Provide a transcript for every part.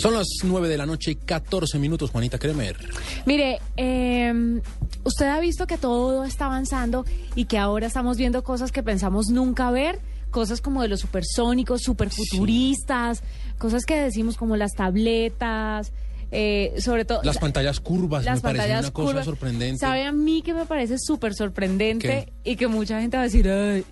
Son las 9 de la noche, 14 minutos, Juanita Kremer. Mire, eh, usted ha visto que todo está avanzando y que ahora estamos viendo cosas que pensamos nunca ver, cosas como de los supersónicos, superfuturistas, cosas que decimos como las tabletas. Eh, sobre todo Las pantallas curvas, las me parece pantallas una cosa curvas. sorprendente. ¿Sabe a mí que me parece súper sorprendente y que mucha gente va a decir, "Ay",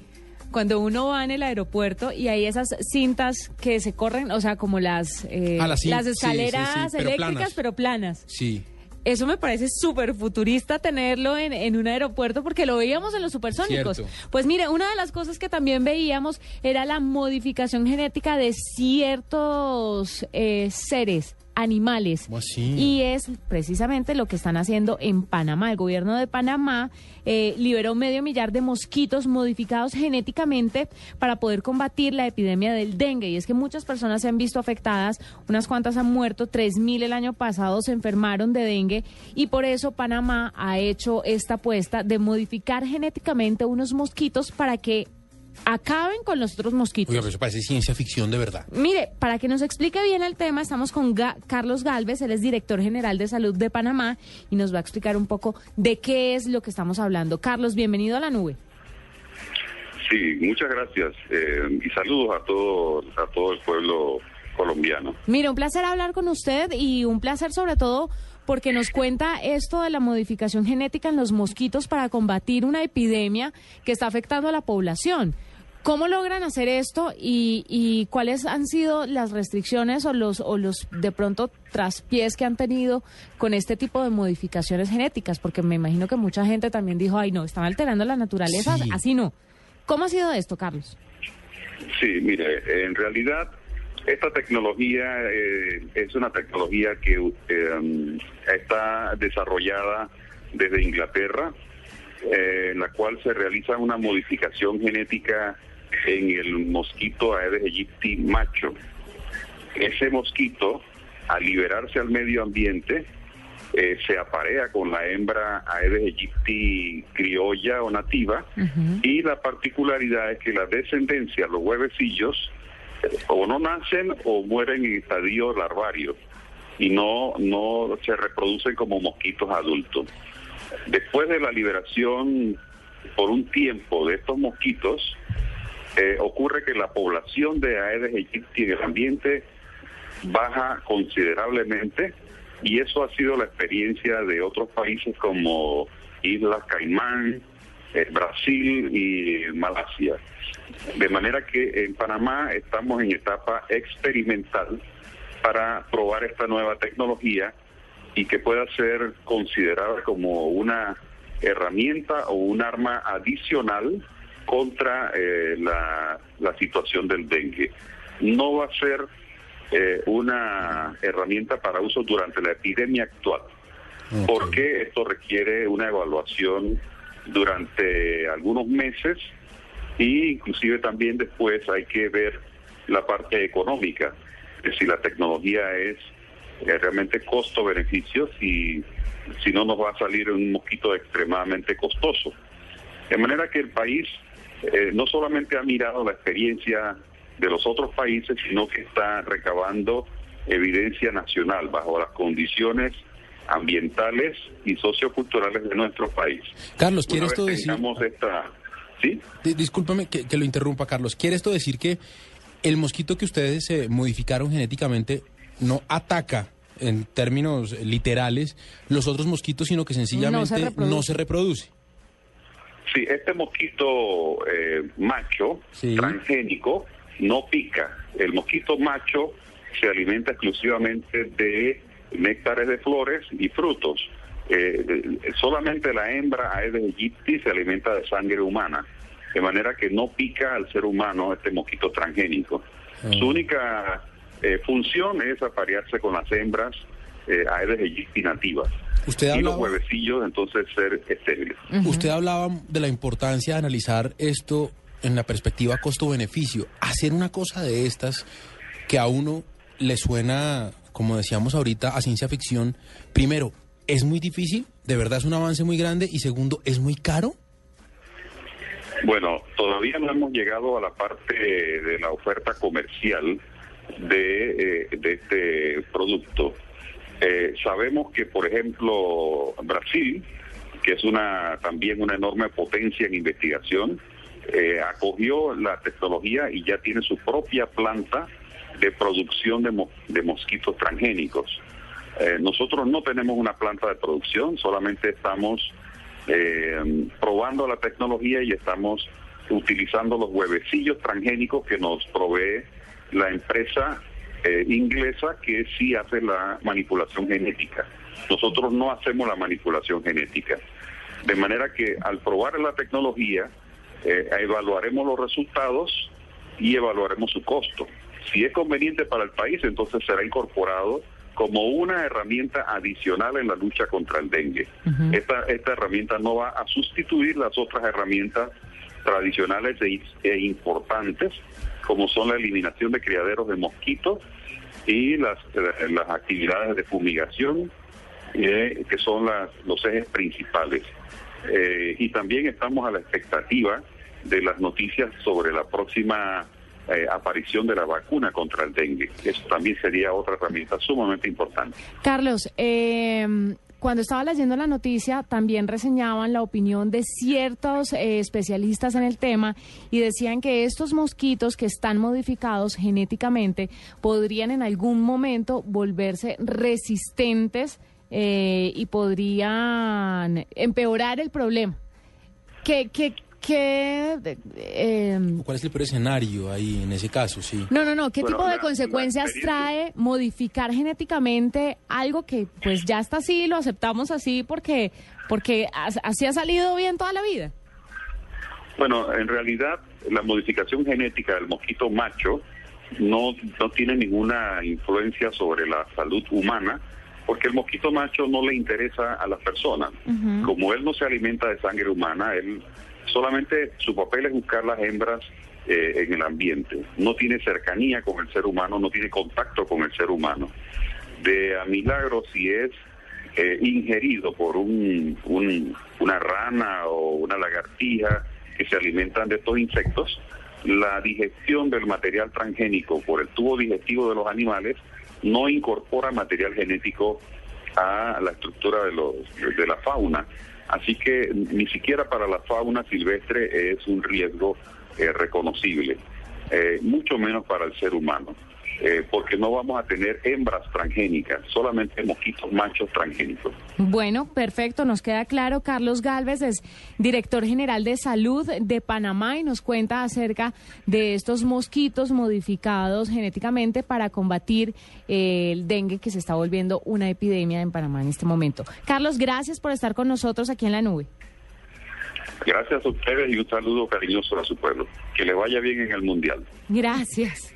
cuando uno va en el aeropuerto y hay esas cintas que se corren, o sea, como las, eh, Ah, las cin- las sí, sí, sí, escaleras pero eléctricas, planas. pero planas. Sí. Eso me parece súper futurista tenerlo en, en un aeropuerto porque lo veíamos en los supersónicos. Cierto. Pues mire, una de las cosas que también veíamos era la modificación genética de ciertos eh, seres animales. Y es precisamente lo que están haciendo en Panamá. El gobierno de Panamá eh, liberó medio millar de mosquitos modificados genéticamente para poder combatir la epidemia del dengue. Y es que muchas personas se han visto afectadas, unas cuantas han muerto, 3.000 el año pasado se enfermaron de dengue y por eso Panamá ha hecho esta apuesta de modificar genéticamente unos mosquitos para que acaben con los otros mosquitos. Oiga, pero eso parece ciencia ficción de verdad. Mire, para que nos explique bien el tema, estamos con Ga- Carlos Galvez, él es director general de salud de Panamá y nos va a explicar un poco de qué es lo que estamos hablando. Carlos, bienvenido a la nube. Sí, muchas gracias eh, y saludos a todo a todo el pueblo colombiano. Mire, un placer hablar con usted y un placer sobre todo porque nos cuenta esto de la modificación genética en los mosquitos para combatir una epidemia que está afectando a la población. ¿Cómo logran hacer esto y, y cuáles han sido las restricciones o los, o los de pronto traspiés que han tenido con este tipo de modificaciones genéticas? Porque me imagino que mucha gente también dijo, ay no, están alterando la naturaleza, Sí. así no. ¿Cómo ha sido esto, Carlos? Sí, mire, en realidad esta tecnología eh, es una tecnología que eh, está desarrollada desde Inglaterra, eh, en la cual se realiza una modificación genética en el mosquito Aedes aegypti macho. Ese mosquito, al liberarse al medio ambiente, eh, se aparea con la hembra Aedes aegypti criolla o nativa y la particularidad es que la descendencia, los huevecillos, eh, o no nacen o mueren en estadio larvario y no, no se reproducen como mosquitos adultos. Después de la liberación por un tiempo de estos mosquitos, eh, ocurre que la población de Aedes aegypti en el ambiente baja considerablemente y eso ha sido la experiencia de otros países como Islas Caimán, eh, Brasil y Malasia. De manera que en Panamá estamos en etapa experimental para probar esta nueva tecnología y que pueda ser considerada como una herramienta o un arma adicional contra eh, la, la situación del dengue. No va a ser eh, una herramienta para uso durante la epidemia actual, porque esto requiere una evaluación durante algunos meses y inclusive también después hay que ver la parte económica, de si la tecnología es eh, realmente costo-beneficio, si, si no nos va a salir un mosquito extremadamente costoso. De manera que el país eh, no solamente ha mirado la experiencia de los otros países, sino que está recabando evidencia nacional bajo las condiciones ambientales y socioculturales de nuestro país. Carlos, ¿quiere Una esto vez decir? esta... ¿Sí? Di- Discúlpame que, que lo interrumpa, Carlos. ¿Quiere esto decir que el mosquito que ustedes se modificaron genéticamente no ataca en términos literales los otros mosquitos, sino que sencillamente reproduce. no se reproduce? Sí, este mosquito eh, macho, Sí. transgénico, no pica. El mosquito macho se alimenta exclusivamente de néctares de flores y frutos. Eh, eh, solamente la hembra Aedes aegypti se alimenta de sangre humana, de manera que no pica al ser humano este mosquito transgénico. Ah. Su única eh, función es aparearse con las hembras eh, Aedes aegypti nativas. Usted y los huevecillos entonces ser estériles. Usted hablaba de la importancia de analizar esto en la perspectiva costo-beneficio. Hacer una cosa de estas que a uno le suena, como decíamos ahorita, a ciencia ficción, primero, es muy difícil, de verdad es un avance muy grande, y segundo, es muy caro. Bueno, todavía no hemos llegado a la parte de la oferta comercial de, eh, de este producto. Eh, sabemos que, por ejemplo, Brasil, que es una también una enorme potencia en investigación, eh, acogió la tecnología y ya tiene su propia planta de producción de, de mosquitos transgénicos. nosotros no tenemos una planta de producción, solamente estamos probando la tecnología y estamos utilizando los huevecillos transgénicos que nos provee la empresa eh, inglesa que sí hace la manipulación genética. Nosotros no hacemos la manipulación genética. De manera que al probar la tecnología, eh, evaluaremos los resultados y evaluaremos su costo. Si es conveniente para el país, entonces será incorporado como una herramienta adicional en la lucha contra el dengue. esta, esta herramienta no va a sustituir las otras herramientas tradicionales e, e, importantes, como son la eliminación de criaderos de mosquitos y las, eh, las actividades de fumigación, eh, que son las, los ejes principales. Eh, y también estamos a la expectativa de las noticias sobre la próxima aparición de la vacuna contra el dengue. Eso también sería otra herramienta sumamente importante. Carlos, eh, cuando estaba leyendo la noticia, también reseñaban la opinión de ciertos eh, especialistas en el tema y decían que estos mosquitos que están modificados genéticamente podrían en algún momento volverse resistentes eh, y podrían empeorar el problema. ¿Qué, qué, ¿Qué, eh, ¿Cuál es el peor escenario ahí en ese caso? Sí. No, no, no. ¿Qué tipo de consecuencias trae modificar genéticamente algo que pues ya está así, lo aceptamos así porque, porque así ha salido bien toda la vida? Bueno, en realidad la modificación genética del mosquito macho no, no tiene ninguna influencia sobre la salud humana porque el mosquito macho no le interesa a las personas. Como él no se alimenta de sangre humana, él Solamente su papel es buscar las hembras eh, en el ambiente. No tiene cercanía con el ser humano, no tiene contacto con el ser humano. De a milagro, si es eh, ingerido por un, una rana o una lagartija que se alimentan de estos insectos, la digestión del material transgénico por el tubo digestivo de los animales no incorpora material genético a la estructura de, los, de la fauna Así que ni siquiera para la fauna silvestre es un riesgo eh, reconocible, eh, mucho menos para el ser humano. Eh, porque no vamos a tener hembras transgénicas, solamente mosquitos machos transgénicos. Bueno, perfecto, nos queda claro. Carlos Galvez es director general de salud de Panamá y nos cuenta acerca de estos mosquitos modificados genéticamente para combatir eh, el dengue que se está volviendo una epidemia en Panamá en este momento. Carlos, gracias por estar con nosotros aquí en la nube. Gracias a ustedes y un saludo cariñoso a su pueblo. Que le vaya bien en el Mundial. Gracias.